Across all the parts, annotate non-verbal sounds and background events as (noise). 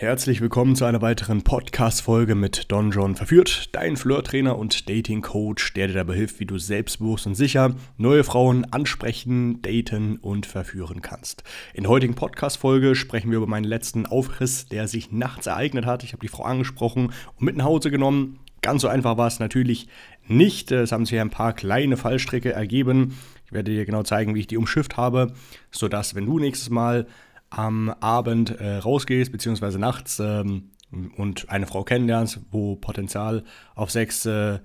Herzlich willkommen zu einer weiteren Podcast-Folge mit Don John Verführt, dein Flirt-Trainer und Dating-Coach, der dir dabei hilft, wie du selbstbewusst und sicher neue Frauen ansprechen, daten und verführen kannst. In der heutigen Podcast-Folge sprechen wir über meinen letzten Aufriss, der sich nachts ereignet hat. Ich habe die Frau angesprochen und mit nach Hause genommen. Ganz so einfach war es natürlich nicht. Es haben sich ein paar kleine Fallstricke ergeben. Ich werde dir genau zeigen, wie ich die umschifft habe, sodass, wenn du nächstes Mal am Abend äh, rausgehst, beziehungsweise nachts ähm, und eine Frau kennenlernst, wo Potenzial auf Sex äh,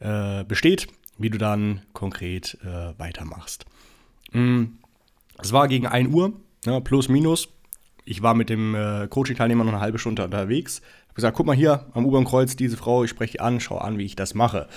äh, besteht, wie du dann konkret äh, weitermachst. Mm, es war gegen 1 Uhr, ja, plus minus. Ich war mit dem äh, Coaching-Teilnehmer noch eine halbe Stunde unterwegs. Ich habe gesagt, guck mal hier am U-Bahn-Kreuz, diese Frau, ich spreche an, schau an, wie ich das mache.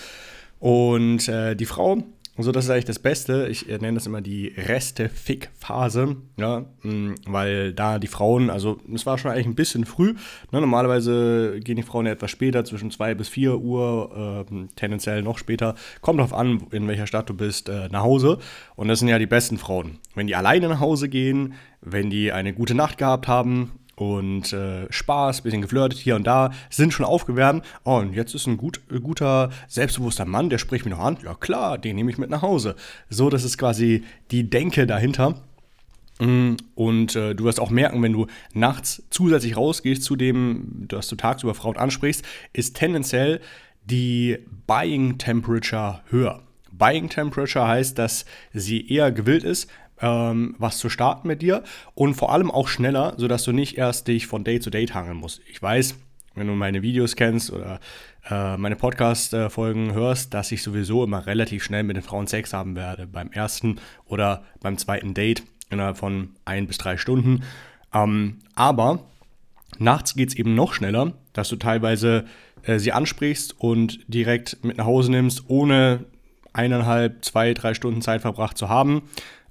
Und äh, die Frau und so, das ist eigentlich das Beste. Ich nenne das immer die Reste-Fick-Phase, ja, mm, weil da die Frauen, also es war schon eigentlich ein bisschen früh. Ne, normalerweise gehen die Frauen ja etwas später, zwischen 2 bis 4 Uhr, äh, tendenziell noch später. Kommt darauf an, in welcher Stadt du bist, äh, nach Hause. Und das sind ja die besten Frauen. Wenn die alleine nach Hause gehen, wenn die eine gute Nacht gehabt haben, und äh, Spaß, bisschen geflirtet hier und da, sind schon aufgewärmt. Oh, und jetzt ist ein gut, äh, guter, selbstbewusster Mann, der spricht mich noch an. Ja klar, den nehme ich mit nach Hause. So, das ist quasi die Denke dahinter. Mm, und äh, du wirst auch merken, wenn du nachts zusätzlich rausgehst zu dem, dass du tagsüber Frauen ansprichst, ist tendenziell die Buying Temperature höher. Buying Temperature heißt, dass sie eher gewillt ist, ähm, was zu starten mit dir und vor allem auch schneller, sodass du nicht erst dich von Date zu Date hangeln musst. Ich weiß, wenn du meine Videos kennst oder äh, meine Podcast-Folgen hörst, dass ich sowieso immer relativ schnell mit den Frauen Sex haben werde. Beim ersten oder beim zweiten Date innerhalb von ein bis drei Stunden. Ähm, aber nachts geht es eben noch schneller, dass du teilweise äh, sie ansprichst und direkt mit nach Hause nimmst, ohne eineinhalb, zwei, drei Stunden Zeit verbracht zu haben.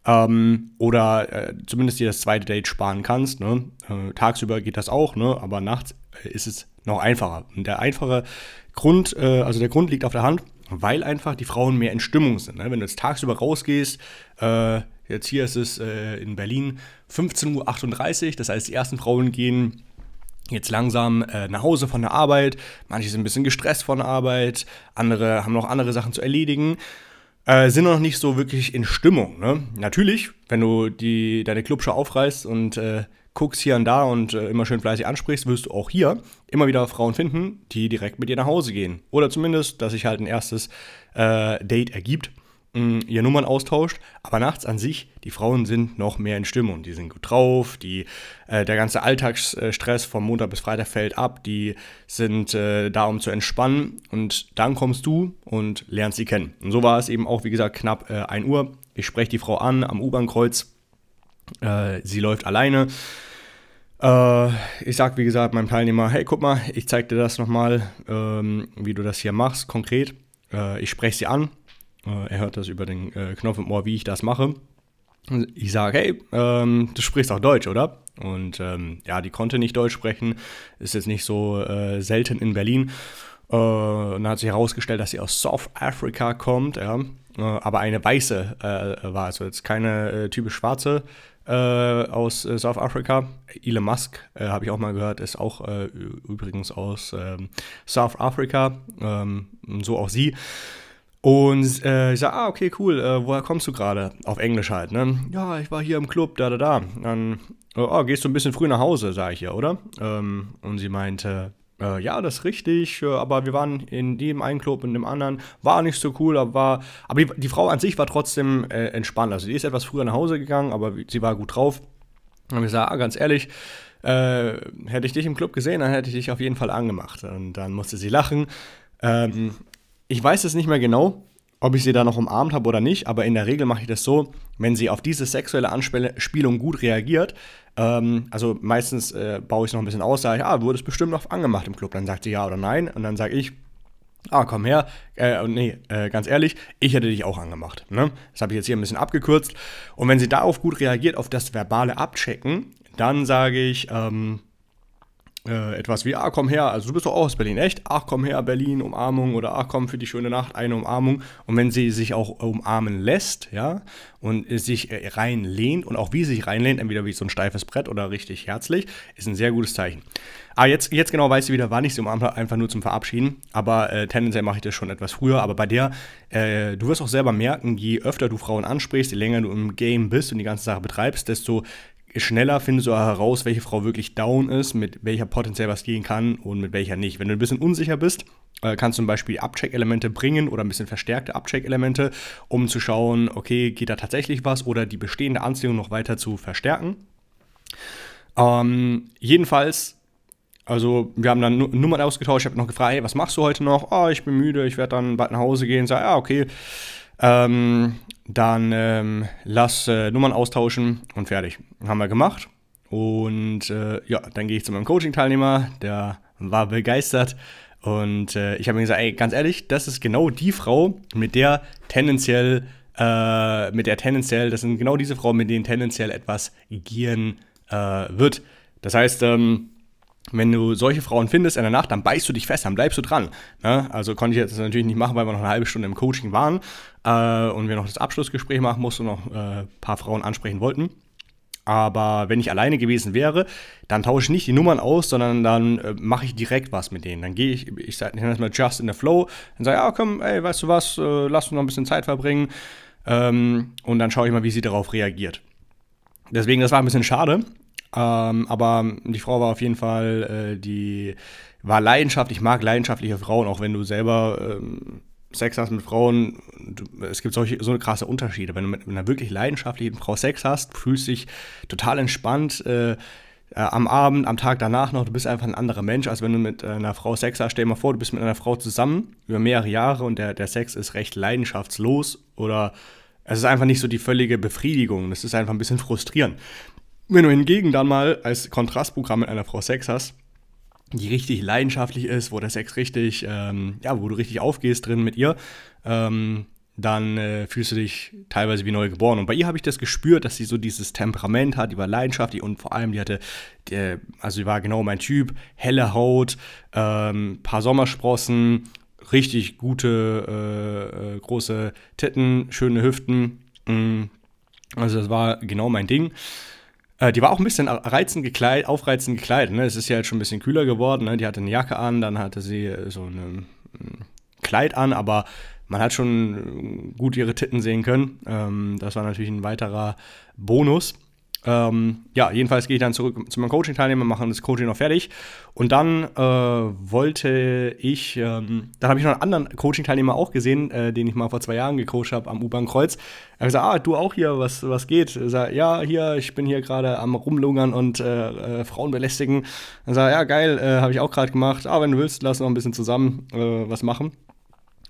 Ähm, oder äh, zumindest dir das zweite Date sparen kannst. Ne? Äh, tagsüber geht das auch, ne? aber nachts äh, ist es noch einfacher. Und der einfache Grund, äh, also der Grund liegt auf der Hand, weil einfach die Frauen mehr in Stimmung sind. Ne? Wenn du jetzt tagsüber rausgehst, äh, jetzt hier ist es äh, in Berlin 15.38 Uhr, das heißt, die ersten Frauen gehen jetzt langsam äh, nach Hause von der Arbeit. Manche sind ein bisschen gestresst von der Arbeit, andere haben noch andere Sachen zu erledigen äh, sind noch nicht so wirklich in Stimmung. Ne? Natürlich, wenn du die, deine Clubshow aufreißt und äh, guckst hier und da und äh, immer schön fleißig ansprichst, wirst du auch hier immer wieder Frauen finden, die direkt mit dir nach Hause gehen. Oder zumindest, dass sich halt ein erstes äh, Date ergibt ihr Nummern austauscht, aber nachts an sich, die Frauen sind noch mehr in Stimmung. Die sind gut drauf, die, äh, der ganze Alltagsstress vom Montag bis Freitag fällt ab, die sind äh, da, um zu entspannen und dann kommst du und lernst sie kennen. Und so war es eben auch, wie gesagt, knapp äh, 1 Uhr. Ich spreche die Frau an am U-Bahn-Kreuz, äh, sie läuft alleine. Äh, ich sage, wie gesagt, meinem Teilnehmer, hey, guck mal, ich zeige dir das nochmal, ähm, wie du das hier machst, konkret. Äh, ich spreche sie an, äh, er hört das über den äh, Knopf im Ohr, wie ich das mache. Ich sage, hey, ähm, du sprichst auch Deutsch, oder? Und ähm, ja, die konnte nicht Deutsch sprechen, ist jetzt nicht so äh, selten in Berlin. Äh, und dann hat sich herausgestellt, dass sie aus South Africa kommt, ja, äh, aber eine weiße äh, war, also jetzt keine äh, typisch schwarze äh, aus äh, South Africa. Elon Musk, äh, habe ich auch mal gehört, ist auch übrigens aus ähm, South Africa, ähm, so auch sie. Und äh, ich sage, ah, okay, cool, äh, woher kommst du gerade? Auf Englisch halt, ne? Ja, ich war hier im Club, da, da, da. Dann, oh, gehst du ein bisschen früh nach Hause, sage ich ja, oder? Ähm, und sie meinte, äh, ja, das ist richtig, äh, aber wir waren in dem einen Club und dem anderen, war nicht so cool, aber war, aber die, die Frau an sich war trotzdem äh, entspannt. Also die ist etwas früher nach Hause gegangen, aber sie war gut drauf. Und ich sage, ah, ganz ehrlich, hätte ich dich im Club gesehen, dann hätte ich dich auf jeden Fall angemacht. Und dann musste sie lachen. Ähm, ich weiß es nicht mehr genau, ob ich sie da noch umarmt habe oder nicht, aber in der Regel mache ich das so, wenn sie auf diese sexuelle Anspielung gut reagiert, ähm, also meistens äh, baue ich es noch ein bisschen aus, sage ich, ah, wurde es bestimmt noch angemacht im Club, dann sagt sie ja oder nein und dann sage ich, ah, komm her, äh, nee, äh, ganz ehrlich, ich hätte dich auch angemacht. Ne? Das habe ich jetzt hier ein bisschen abgekürzt. Und wenn sie darauf gut reagiert, auf das verbale Abchecken, dann sage ich, ähm, äh, etwas wie, ah, komm her, also du bist doch auch aus Berlin, echt? Ach, komm her, Berlin, Umarmung oder ach, komm für die schöne Nacht, eine Umarmung. Und wenn sie sich auch umarmen lässt, ja, und sich äh, reinlehnt und auch wie sie sich reinlehnt, entweder wie so ein steifes Brett oder richtig herzlich, ist ein sehr gutes Zeichen. Ah, jetzt, jetzt genau weißt du wieder, wann ich sie umarmt habe, einfach nur zum Verabschieden. Aber äh, tendenziell mache ich das schon etwas früher. Aber bei der, äh, du wirst auch selber merken, je öfter du Frauen ansprichst, je länger du im Game bist und die ganze Sache betreibst, desto schneller findest du heraus, welche Frau wirklich down ist, mit welcher potenziell was gehen kann und mit welcher nicht. Wenn du ein bisschen unsicher bist, äh, kannst du zum Beispiel Abcheck-Elemente bringen oder ein bisschen verstärkte Abcheck-Elemente, um zu schauen, okay, geht da tatsächlich was oder die bestehende Anziehung noch weiter zu verstärken. Ähm, jedenfalls, also wir haben dann Nummern ausgetauscht, ich habe noch gefragt, hey, was machst du heute noch? Oh, ich bin müde, ich werde dann bald nach Hause gehen. Sag, ja, okay. Ähm, dann ähm, lass äh, Nummern austauschen und fertig. Haben wir gemacht. Und äh, ja, dann gehe ich zu meinem Coaching-Teilnehmer, der war begeistert. Und äh, ich habe ihm gesagt, ey, ganz ehrlich, das ist genau die Frau, mit der tendenziell, äh, mit der tendenziell, das sind genau diese Frauen, mit denen tendenziell etwas gieren äh, wird. Das heißt, ähm, wenn du solche Frauen findest in der Nacht, dann beißt du dich fest, dann bleibst du dran. Ne? Also konnte ich jetzt natürlich nicht machen, weil wir noch eine halbe Stunde im Coaching waren äh, und wir noch das Abschlussgespräch machen mussten und noch ein äh, paar Frauen ansprechen wollten. Aber wenn ich alleine gewesen wäre, dann tausche ich nicht die Nummern aus, sondern dann äh, mache ich direkt was mit denen. Dann gehe ich, ich sage das mal just in the flow, dann sage ja komm, ey, weißt du was, äh, lass uns noch ein bisschen Zeit verbringen. Ähm, und dann schaue ich mal, wie sie darauf reagiert. Deswegen, das war ein bisschen schade, ähm, aber die Frau war auf jeden Fall, äh, die war leidenschaftlich. Ich mag leidenschaftliche Frauen, auch wenn du selber ähm, Sex hast mit Frauen. Du, es gibt solche, so krasse Unterschiede. Wenn du mit einer wirklich leidenschaftlichen Frau Sex hast, fühlst dich total entspannt. Äh, äh, am Abend, am Tag danach noch, du bist einfach ein anderer Mensch, als wenn du mit einer Frau Sex hast. Stell dir mal vor, du bist mit einer Frau zusammen über mehrere Jahre und der, der Sex ist recht leidenschaftslos oder es ist einfach nicht so die völlige Befriedigung. Das ist einfach ein bisschen frustrierend. Wenn du hingegen dann mal als Kontrastprogramm mit einer Frau Sex hast, die richtig leidenschaftlich ist, wo der Sex richtig, ähm, ja, wo du richtig aufgehst drin mit ihr, ähm, dann äh, fühlst du dich teilweise wie neu geboren. Und bei ihr habe ich das gespürt, dass sie so dieses Temperament hat, die war leidenschaftlich und vor allem die hatte, die, also sie war genau mein Typ, helle Haut, ähm, paar Sommersprossen, richtig gute, äh, äh, große Titten, schöne Hüften. Mm. Also das war genau mein Ding. Äh, die war auch ein bisschen reizend gekleidet, aufreizend gekleidet. Ne? Es ist ja jetzt schon ein bisschen kühler geworden. Ne? Die hatte eine Jacke an, dann hatte sie äh, so ein Kleid an, aber man hat schon gut ihre Titten sehen können. Ähm, das war natürlich ein weiterer Bonus. Ähm, ja, jedenfalls gehe ich dann zurück zu meinem Coaching-Teilnehmer, machen das Coaching noch fertig. Und dann äh, wollte ich, ähm, dann habe ich noch einen anderen Coaching-Teilnehmer auch gesehen, äh, den ich mal vor zwei Jahren gecoacht habe am U-Bahn-Kreuz. Er hat gesagt, ah, du auch hier, was, was geht? Er sagt, ja, hier, ich bin hier gerade am Rumlungern und äh, äh Frauen belästigen. Er sagt, ja, geil, äh, habe ich auch gerade gemacht. Ah, wenn du willst, lass noch ein bisschen zusammen äh, was machen.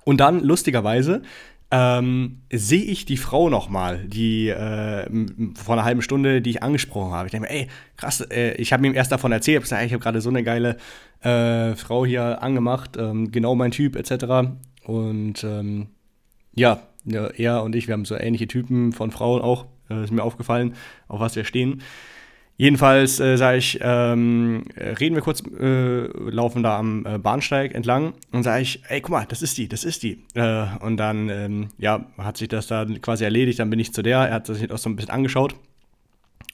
Und dann, lustigerweise, ähm, sehe ich die Frau nochmal, die äh, vor einer halben Stunde, die ich angesprochen habe. Ich denke mir, ey, krass, äh, ich habe ihm erst davon erzählt, ich, ich habe gerade so eine geile äh, Frau hier angemacht, ähm, genau mein Typ, etc. Und ähm, ja, er und ich, wir haben so ähnliche Typen von Frauen auch, äh, ist mir aufgefallen, auf was wir stehen. Jedenfalls äh, sage ich, ähm, reden wir kurz, äh, laufen da am äh, Bahnsteig entlang und sage ich, ey, guck mal, das ist die, das ist die. Äh, und dann, ähm, ja, hat sich das da quasi erledigt, dann bin ich zu der, er hat sich auch so ein bisschen angeschaut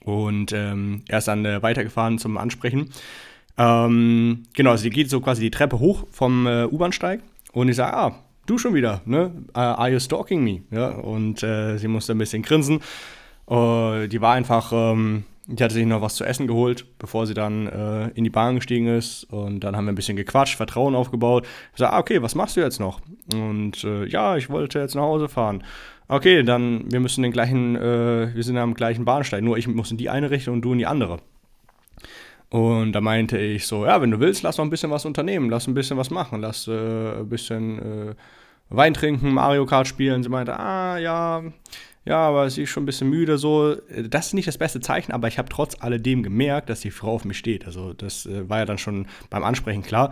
und ähm, er ist dann äh, weitergefahren zum Ansprechen. Ähm, genau, also die geht so quasi die Treppe hoch vom äh, U-Bahnsteig und ich sage, ah, du schon wieder, ne? are you stalking me? Ja, und sie musste ein bisschen grinsen. die war einfach, ähm, die hatte sich noch was zu essen geholt, bevor sie dann äh, in die Bahn gestiegen ist. Und dann haben wir ein bisschen gequatscht, Vertrauen aufgebaut. Ich sage, ah, okay, was machst du jetzt noch? Und äh, ja, ich wollte jetzt nach Hause fahren. Okay, dann, wir müssen den gleichen, äh, wir sind am gleichen Bahnsteig, nur ich muss in die eine Richtung und du in die andere. Und da meinte ich so, ja, wenn du willst, lass noch ein bisschen was unternehmen, lass ein bisschen was machen, lass äh, ein bisschen äh, Wein trinken, Mario Kart spielen. Sie meinte, ah, ja, ja, aber sie ist schon ein bisschen müde, so. Das ist nicht das beste Zeichen, aber ich habe trotz alledem gemerkt, dass die Frau auf mich steht. Also, das äh, war ja dann schon beim Ansprechen klar.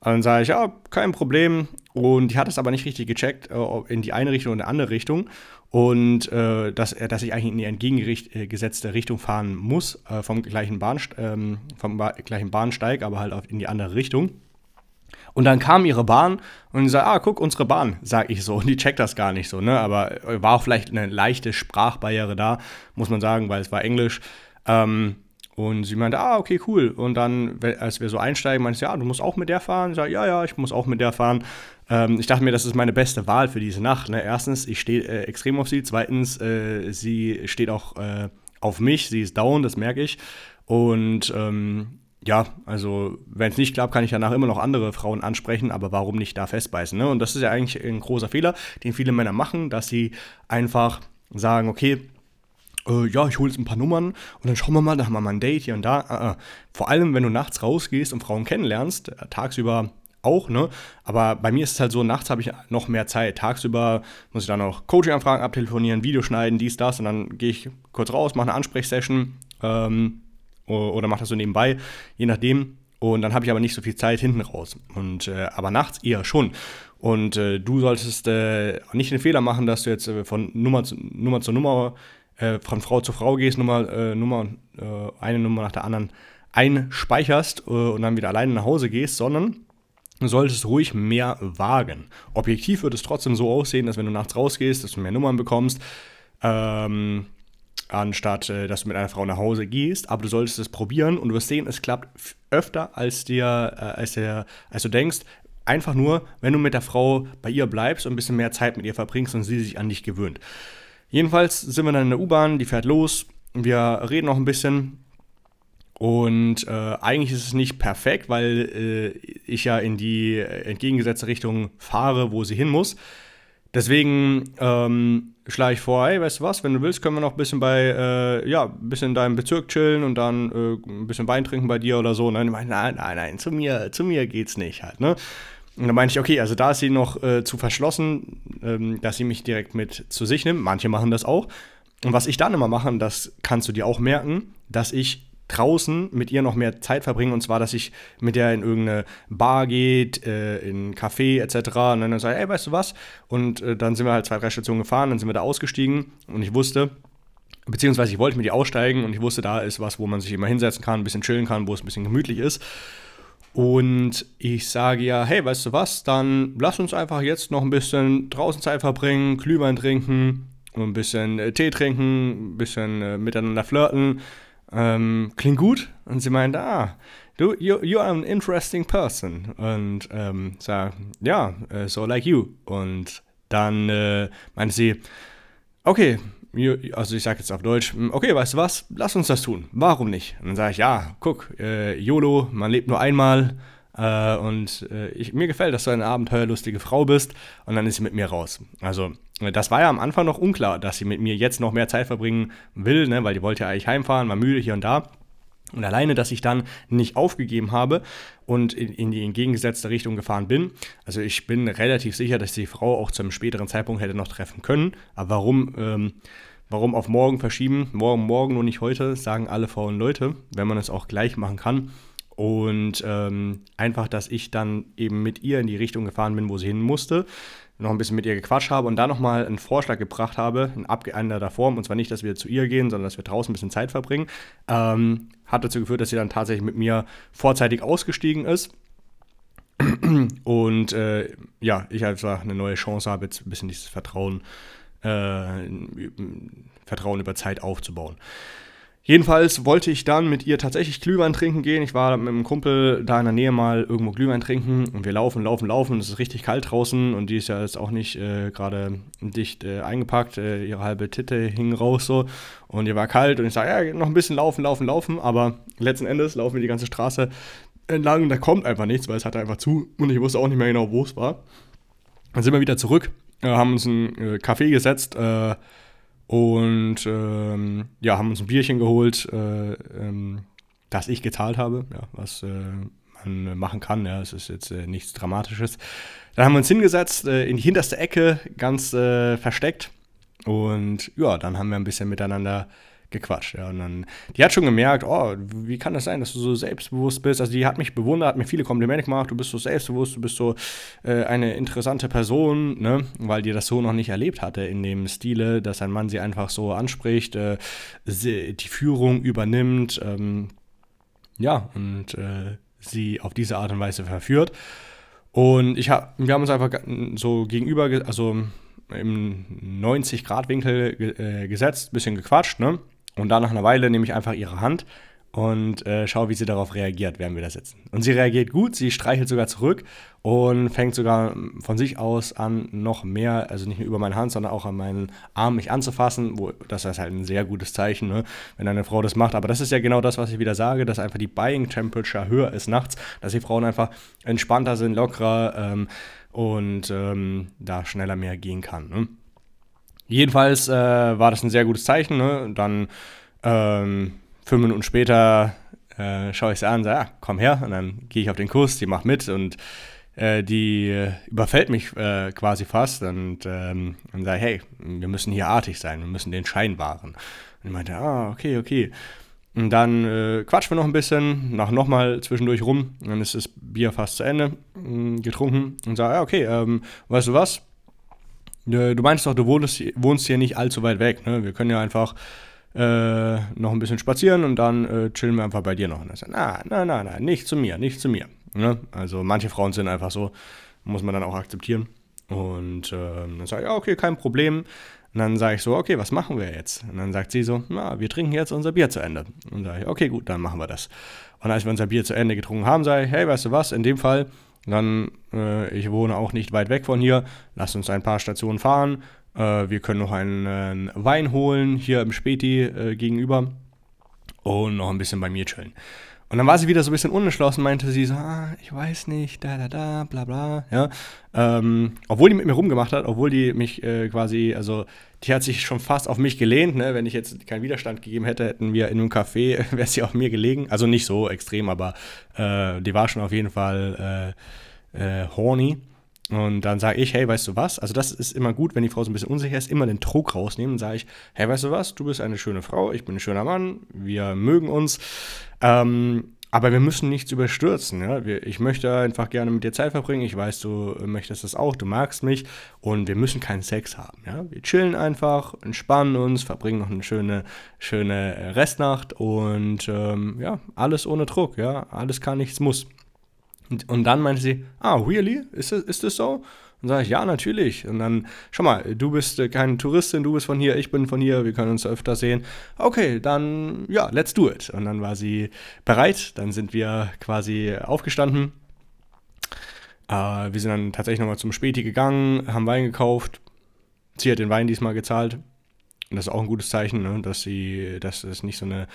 Und dann sage ich, ja, kein Problem. Und die hat es aber nicht richtig gecheckt, äh, in die eine Richtung und in die andere Richtung. und äh, dass, äh, dass ich eigentlich in die entgegengesetzte Richtung fahren muss, äh, vom, gleichen Bahnst ähm, vom ba gleichen Bahnsteig, aber halt in die andere Richtung. Und dann kam ihre Bahn und sie sagt, ah, guck, unsere Bahn, sag ich so. Und die checkt das gar nicht so, ne? Aber äh, war auch vielleicht eine leichte Sprachbarriere da, muss man sagen, weil es war Englisch. Ähm, und sie meinte, ah, okay, cool. Und dann, als wir so einsteigen, meinte sie, ja, du musst auch mit der fahren. Ich sage, ja, ja, ich muss auch mit der fahren. Ähm, ich dachte mir, das ist meine beste Wahl für diese Nacht. Ne? Erstens, ich stehe äh, extrem auf sie. Zweitens, äh, sie steht auch äh, auf mich. Sie ist down, das merke ich. Und ähm, ja, also wenn es nicht klappt, kann ich danach immer noch andere Frauen ansprechen, aber warum nicht da festbeißen? Ne? Und das ist ja eigentlich ein großer Fehler, den viele Männer machen, dass sie einfach sagen, okay, äh, ja, ich hole jetzt ein paar Nummern und dann schauen wir mal, da haben wir mal ein Date hier und da. Äh. Vor allem, wenn du nachts rausgehst und Frauen kennenlernst, äh, tagsüber auch, ne? Aber bei mir ist es halt so, nachts habe ich noch mehr Zeit. Tagsüber muss ich dann noch Coaching-Anfragen abtelefonieren, Video schneiden, dies, das und dann gehe ich kurz raus, mache eine Ansprechsession ähm, oder mache das so nebenbei, je nachdem. Und dann habe ich aber nicht so viel Zeit hinten raus. Und äh, aber nachts eher schon. Und äh, du solltest äh, nicht den Fehler machen, dass du jetzt äh, von Nummer zu Nummer zu Nummer äh, von Frau zu Frau gehst, Nummer, äh, Nummer, eine Nummer nach der anderen einspeicherst und dann wieder alleine nach Hause gehst, sondern solltest ruhig mehr wagen. Objektiv wird es trotzdem so aussehen, dass wenn du nachts rausgehst, dass du mehr Nummern bekommst, ähm, anstatt äh, dass du mit einer Frau nach Hause gehst, aber du solltest es probieren und du wirst sehen, es klappt öfter als dir, äh, als, der, als du denkst. Einfach nur, wenn du mit der Frau bei ihr bleibst und ein bisschen mehr Zeit mit ihr verbringst und sie sich an dich gewöhnt. Jedenfalls sind wir dann in der U-Bahn, die fährt los, wir reden noch ein bisschen. Und äh, eigentlich ist es nicht perfekt, weil äh, ich ja in die entgegengesetzte Richtung fahre, wo sie hin muss. Deswegen ähm, schlage ich vor, hey, weißt du was, wenn du willst, können wir noch ein bisschen bei, äh, ja, ein bisschen in deinem Bezirk chillen und dann äh, ein bisschen Wein trinken bei dir oder so. Und dann meine nein, nein, nein, zu mir, zu mir geht's nicht halt, ne? Und dann meinte ich, okay, also da ist sie noch äh, zu verschlossen, ähm, dass sie mich direkt mit zu sich nimmt. Manche machen das auch. Und was ich dann immer mache, und das kannst du dir auch merken, dass ich draußen mit ihr noch mehr Zeit verbringe. Und zwar, dass ich mit der in irgendeine Bar geht, äh, in ein Café etc. Und dann sage ich, ey, weißt du was? Und äh, dann sind wir halt zwei, drei Stationen gefahren, dann sind wir da ausgestiegen und ich wusste, beziehungsweise ich wollte mit ihr aussteigen und ich wusste, da ist was, wo man sich immer hinsetzen kann, ein bisschen chillen kann, wo es ein bisschen gemütlich ist. Und ich sage ja, hey, weißt du was, dann lass uns einfach jetzt noch ein bisschen draußen Zeit verbringen, Glühwein trinken, ein bisschen äh, Tee trinken, ein bisschen äh, miteinander flirten. Ähm, klingt gut? Und sie meinte, ah, du, you, you are an interesting person. Und ähm, sag, ja, yeah, so like you. Und dann äh, meinte sie, okay, also ich sage jetzt auf Deutsch, hm, okay, weißt du was, lass uns das tun. Warum nicht? Und dann sage ich, ja, guck, äh, YOLO, man lebt nur einmal äh, und äh, ich, mir gefällt, dass du eine abenteuerlustige Frau bist und dann ist sie mit mir raus. Also äh, das war ja am Anfang noch unklar, dass sie mit mir jetzt noch mehr Zeit verbringen will, ne, weil die wollte ja eigentlich heimfahren, war müde hier und da. Und alleine, dass ich dann nicht aufgegeben habe und in, in, die entgegengesetzte Richtung gefahren bin. Also ich bin relativ sicher, dass die Frau auch zu einem späteren Zeitpunkt hätte noch treffen können. Aber warum, ähm, warum auf morgen verschieben? Morgen, morgen und nicht heute, sagen alle Frauen Leute, wenn man es auch gleich machen kann. Und ähm, einfach, dass ich dann eben mit ihr in die Richtung gefahren bin, wo sie hin musste noch ein bisschen mit ihr gequatscht habe und da nochmal einen Vorschlag gebracht habe, in abgeänderter Form, und zwar nicht, dass wir zu ihr gehen, sondern dass wir draußen ein bisschen Zeit verbringen, ähm, hat dazu geführt, dass sie dann tatsächlich mit mir vorzeitig ausgestiegen ist. Und äh, ja, ich einfach eine neue Chance habe, jetzt ein bisschen dieses Vertrauen, äh, Vertrauen über Zeit aufzubauen. Jedenfalls wollte ich dann mit ihr tatsächlich Glühwein trinken gehen. Ich war mit einem Kumpel da in der Nähe mal irgendwo Glühwein trinken und wir laufen, laufen, laufen. Es ist richtig kalt draußen und die ist ja jetzt auch nicht äh, gerade dicht äh, eingepackt. Äh, ihre halbe Titte hing raus so und ihr war kalt und ich sage, ja, noch ein bisschen laufen, laufen, laufen. Aber letzten Endes laufen wir die ganze Straße entlang und da kommt einfach nichts, weil es hatte einfach zu und ich wusste auch nicht mehr genau, wo es war. Dann sind wir wieder zurück, äh, haben uns ein äh, Café gesetzt äh, und ähm, ja, haben uns ein Bierchen geholt, äh, ähm, das ich gezahlt habe, ja, was äh, man machen kann. Ja, es ist jetzt äh, nichts Dramatisches. Dann haben wir uns hingesetzt, äh, in die hinterste Ecke, ganz äh, versteckt. Und ja, dann haben wir ein bisschen miteinander gequatscht. Ja. Und dann, die hat schon gemerkt, oh, wie kann das sein, dass du so selbstbewusst bist? Also die hat mich bewundert, hat mir viele Komplimente gemacht, du bist so selbstbewusst, du bist so äh, eine interessante Person, ne? weil die das so noch nicht erlebt hatte in dem Stile, dass ein Mann sie einfach so anspricht, äh, die Führung übernimmt, ähm, ja, und äh, sie auf diese Art und Weise verführt. Und ich hab, wir haben uns einfach so gegenüber, also im 90-Grad-Winkel äh, gesetzt, bisschen gequatscht, ne? Und dann nach einer Weile nehme ich einfach ihre Hand und äh, schaue, wie sie darauf reagiert, während wir da sitzen. Und sie reagiert gut, sie streichelt sogar zurück und fängt sogar von sich aus an, noch mehr, also nicht nur über meine Hand, sondern auch an meinen Arm mich anzufassen. Wo, das ist halt ein sehr gutes Zeichen, ne, wenn eine Frau das macht. Aber das ist ja genau das, was ich wieder sage, dass einfach die Buying Temperature höher ist nachts, dass die Frauen einfach entspannter sind, lockerer ähm, und ähm, da schneller mehr gehen kann. Ne? Jedenfalls äh, war das ein sehr gutes Zeichen. Ne? Dann ähm, fünf Minuten später äh, schaue ich sie an und sage, ja, komm her. Und dann gehe ich auf den Kurs, die macht mit und äh, die äh, überfällt mich äh, quasi fast und ähm, dann sage ich, hey, wir müssen hier artig sein, wir müssen den Schein wahren. Und ich meinte, ah, okay, okay. Und dann äh, quatschen wir noch ein bisschen, nach nochmal zwischendurch rum. Dann ist das Bier fast zu Ende mh, getrunken und sage, ja, okay, ähm, weißt du was? Du meinst doch, du wohnst, wohnst hier nicht allzu weit weg. Ne? Wir können ja einfach äh, noch ein bisschen spazieren und dann äh, chillen wir einfach bei dir noch. Und er sagt, na, na, na, na, nicht zu mir, nicht zu mir. Ne? Also manche Frauen sind einfach so, muss man dann auch akzeptieren. Und äh, dann sage ich, ja, okay, kein Problem. Und dann sage ich so, okay, was machen wir jetzt? Und dann sagt sie so, na, wir trinken jetzt unser Bier zu Ende. Und sage ich, okay, gut, dann machen wir das. Und als wir unser Bier zu Ende getrunken haben, sage ich, hey, weißt du was, in dem Fall, dann, äh, ich wohne auch nicht weit weg von hier, lass uns ein paar Stationen fahren, äh, wir können noch einen, einen, Wein holen, hier im Späti äh, gegenüber und noch ein bisschen bei mir chillen. Und dann war sie wieder so ein bisschen unentschlossen, meinte sie so, ah, ich weiß nicht, da, da, da, bla, bla, ja. Ähm, obwohl die mit mir rumgemacht hat, obwohl die mich äh, quasi, also die hat sich schon fast auf mich gelehnt, ne. Wenn ich jetzt keinen Widerstand gegeben hätte, hätten wir in einem Café, (laughs) wäre sie auf mir gelegen. Also nicht so extrem, aber äh, die war schon auf jeden Fall äh, äh horny. Und dann sage ich, hey, weißt du was? Also das ist immer gut, wenn die Frau so ein bisschen unsicher ist, immer den Druck rausnehmen und sage ich, hey, weißt du was? Du bist eine schöne Frau, ich bin ein schöner Mann, wir mögen uns. Ähm, aber wir müssen nichts überstürzen. Ja? ich möchte einfach gerne mit dir Zeit verbringen. Ich weiß, du möchtest das auch, du magst mich und wir müssen keinen Sex haben. Ja? Wir chillen einfach, entspannen uns, verbringen noch eine schöne, schöne Restnacht und ähm, ja, alles ohne Druck. Ja? Alles kann, nichts muss. Und, und dann meinte sie, ah, really? Ist das, ist das so? Und sage ich, ja, natürlich. Und dann, schau mal, du bist äh, keine Touristin, du bist von hier, ich bin von hier, wir können uns öfter sehen. Okay, dann, ja, let's do it. Und dann war sie bereit, dann sind wir quasi aufgestanden. Äh, wir sind dann tatsächlich nochmal zum Späti gegangen, haben Wein gekauft. Sie hat den Wein diesmal gezahlt. Und das ist auch ein gutes Zeichen, ne? dass sie, dass es nicht so eine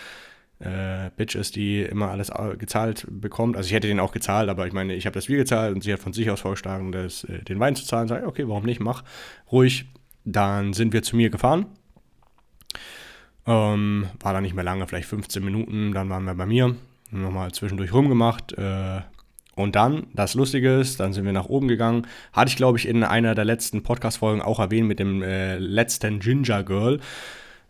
äh, Bitch ist, die immer alles gezahlt bekommt. Also ich hätte den auch gezahlt, aber ich meine, ich habe das Bier gezahlt und sie hat von sich aus vorgeschlagen, das, äh, den Wein zu zahlen. Sag okay, warum nicht, mach ruhig. Dann sind wir zu mir gefahren. Ähm, war da nicht mehr lange, vielleicht 15 Minuten. Dann waren wir bei mir, nochmal zwischendurch rumgemacht. Äh, und dann, das Lustige ist, dann sind wir nach oben gegangen. Hatte ich, glaube ich, in einer der letzten Podcast-Folgen auch erwähnt mit dem äh, letzten Ginger Girl.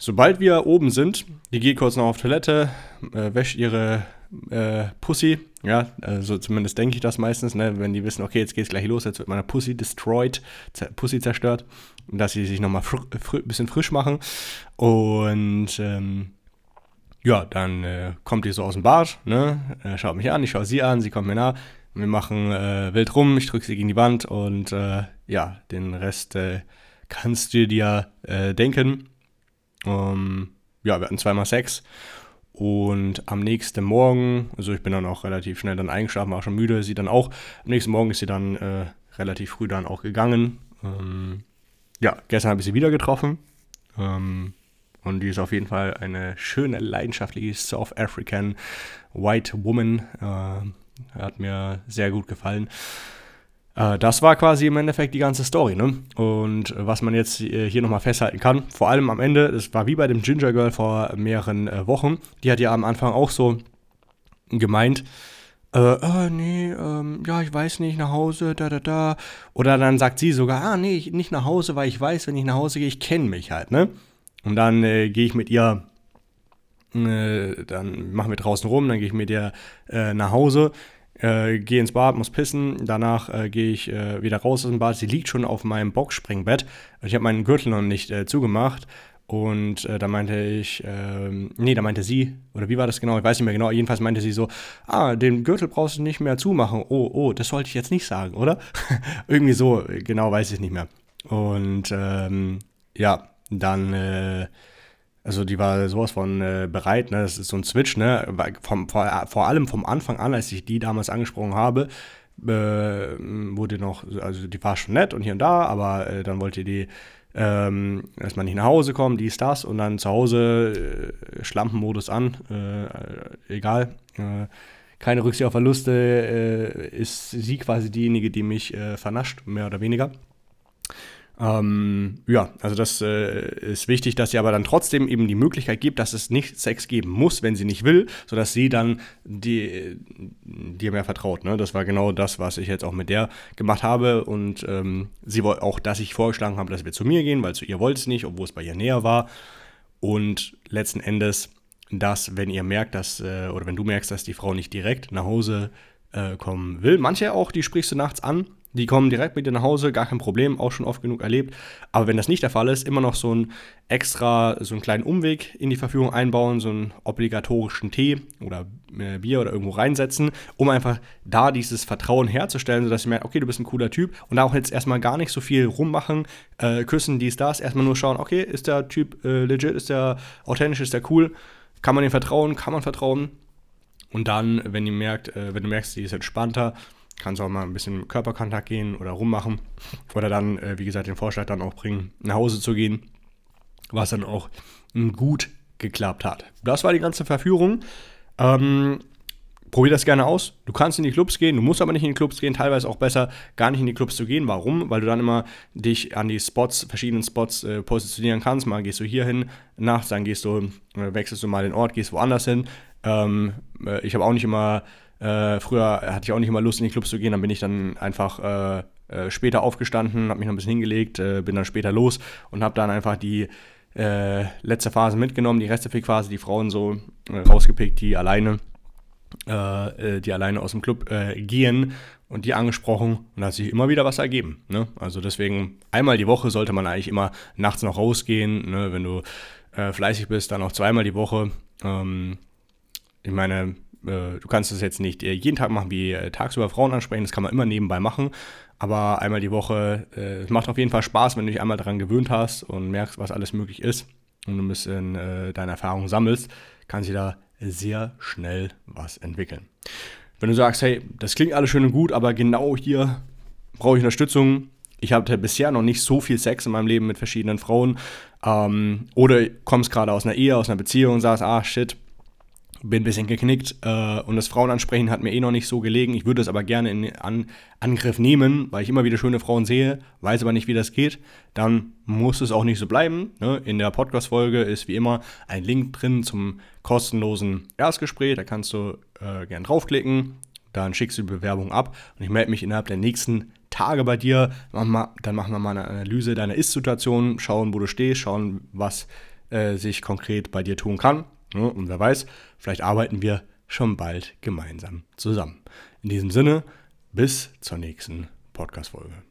Sobald wir oben sind, die geht kurz noch auf Toilette, äh, wäscht ihre äh, Pussy. Ja, also zumindest denke ich das meistens, ne, wenn die wissen, okay, jetzt geht's gleich los, jetzt wird meine Pussy destroyed, Pussy zerstört, dass sie sich nochmal fr fr bisschen frisch machen. Und ähm, ja, dann äh, kommt die so aus dem Bad, ne, äh, schaut mich an, ich schaue sie an, sie kommt mir nah. Wir machen äh, wild rum, ich drücke sie gegen die Wand und äh, ja, den Rest äh, kannst du dir äh, denken. Ähm, ja, wir hatten zweimal Sex. Und am nächsten Morgen, also ich bin dann auch relativ schnell dann eingeschlafen, war schon müde, sie dann auch. Am nächsten Morgen ist sie dann äh, relativ früh dann auch gegangen. Ähm, ja, gestern habe ich sie wieder getroffen. Ähm, und die ist auf jeden Fall eine schöne, leidenschaftliche South African White Woman. Äh, hat mir sehr gut gefallen. Äh, das war quasi im Endeffekt die ganze Story, ne? Und was man jetzt äh, hier nochmal festhalten kann, vor allem am Ende, das war wie bei dem Ginger Girl vor mehreren äh, Wochen, die hat ja am Anfang auch so gemeint, äh, oh, nee, ähm, ja, ich weiß nicht, nach Hause, da, da, da. Oder dann sagt sie sogar, ah, nee, nicht nach Hause, weil ich weiß, wenn ich nach Hause gehe, ich kenne mich halt, ne? Und dann äh, gehe ich mit ihr äh, dann machen wir draußen rum, dann gehe ich mit der äh, nach Hause, äh, gehe ins Bad, muss pissen, danach äh, gehe ich äh, wieder raus aus dem Bad. Sie liegt schon auf meinem Boxspringbett. Ich habe meinen Gürtel noch nicht äh, zugemacht. Und äh, da meinte ich, ähm, nee, da meinte sie, oder wie war das genau? Ich weiß nicht mehr genau. Jedenfalls meinte sie so, ah, den Gürtel brauchst du nicht mehr zumachen. Oh, oh, das sollte ich jetzt nicht sagen, oder? (laughs) Irgendwie so, genau weiß ich nicht mehr. Und ähm, ja, dann äh, also die war sowas von äh, bereit, ne? Das ist so ein Switch, ne? Vom, vor, vor allem vom Anfang an, als ich die damals angesprochen habe, äh, wurde noch, also die war schon nett und hier und da, aber äh, dann wollte die ähm, erstmal nicht nach Hause kommen, dies, das und dann zu Hause äh, Schlampenmodus an, äh, egal. Äh, keine Rücksicht auf Verluste, äh, ist sie quasi diejenige, die mich äh, vernascht, mehr oder weniger. Ähm, ja, also das äh, ist wichtig, dass sie aber dann trotzdem eben die Möglichkeit gibt, dass es nicht Sex geben muss, wenn sie nicht will, sodass sie dann die, dir mehr vertraut. Ne? Das war genau das, was ich jetzt auch mit der gemacht habe und ähm, sie wollte auch, dass ich vorgeschlagen habe, dass wir zu mir gehen, weil zu ihr wollte es nicht, obwohl es bei ihr näher war. Und letzten Endes, dass wenn ihr merkt, dass, äh, oder wenn du merkst, dass die Frau nicht direkt nach Hause äh, kommen will, manche auch, die sprichst du nachts an, die kommen direkt mit dir nach Hause, gar kein Problem, auch schon oft genug erlebt. Aber wenn das nicht der Fall ist, immer noch so ein extra, so einen kleinen Umweg in die Verfügung einbauen, so einen obligatorischen Tee oder äh, Bier oder irgendwo reinsetzen, um einfach da dieses Vertrauen herzustellen, sodass sie merken, okay, du bist ein cooler Typ und da auch jetzt erstmal gar nicht so viel rummachen, äh, küssen, dies, das, erstmal nur schauen, okay, ist der Typ äh, legit, ist der authentisch, ist der cool, kann man ihm vertrauen, kann man vertrauen. Und dann, wenn ihr merkt, äh, wenn du merkst, die ist entspannter, kannst auch mal ein bisschen Körperkontakt gehen oder rummachen. Oder dann, äh, wie gesagt, den Vorschlag dann auch bringen, nach Hause zu gehen. Was dann auch gut geklappt hat. Das war die ganze Verführung. Ähm, probier das gerne aus. Du kannst in die Clubs gehen, du musst aber nicht in die Clubs gehen. Teilweise auch besser, gar nicht in die Clubs zu gehen. Warum? Weil du dann immer dich an die Spots, verschiedenen Spots äh, positionieren kannst. Mal gehst du hier hin nachts, dann gehst du, äh, wechselst du mal den Ort, gehst woanders hin. Ähm, äh, ich habe auch nicht immer äh, früher hatte ich auch nicht immer Lust, in die Clubs zu gehen. Dann bin ich dann einfach äh, äh, später aufgestanden, habe mich noch ein bisschen hingelegt, äh, bin dann später los und habe dann einfach die äh, letzte Phase mitgenommen, die Restepick-Phase, die Frauen so äh, rausgepickt, die alleine, die alleine aus dem Club gehen und die angesprochen und da hat sich immer wieder was ergeben. Ne? Also deswegen einmal die Woche sollte man eigentlich immer nachts noch rausgehen. Ne? Wenn du fleißig bist, dann auch zweimal die Woche. Ähm, ich meine, äh, du kannst es jetzt nicht äh, jeden Tag machen, wie äh, tagsüber Frauen ansprechen, das kann man immer nebenbei machen. Aber einmal die Woche, es macht auf jeden Fall Spaß, wenn du dich einmal daran gewöhnt hast und merkst, was alles möglich ist und du ein bisschen deine Erfahrungen sammelst, kann sich da sehr schnell was entwickeln. Wenn du sagst, hey, das klingt alles schön und gut, aber genau hier brauche ich Unterstützung. Ich hatte bisher noch nicht so viel Sex in meinem Leben mit verschiedenen Frauen. Ähm, oder kommst gerade aus einer Ehe, aus einer Beziehung und sagst, ah shit, bin ein bisschen geknickt äh, und das Frauenansprechen hat mir eh noch nicht so gelegen. Ich würde es aber gerne in An Angriff nehmen, weil ich immer wieder schöne Frauen sehe, weiß aber nicht, wie das geht. Dann muss es auch nicht so bleiben. Ne? In der Podcast-Folge ist wie immer ein Link drin zum kostenlosen Erstgespräch. Da kannst du äh, gern draufklicken. Dann schickst du die Bewerbung ab und ich melde mich innerhalb der nächsten Tage bei dir. dann machen wir mal eine Analyse deiner Ist-Situation, schauen, wo du stehst, schauen, was äh, sich konkret bei dir tun kann. Ne? Und wer weiß, vielleicht arbeiten wir schon bald gemeinsam zusammen. In diesem Sinne, bis zur nächsten Podcast-Folge.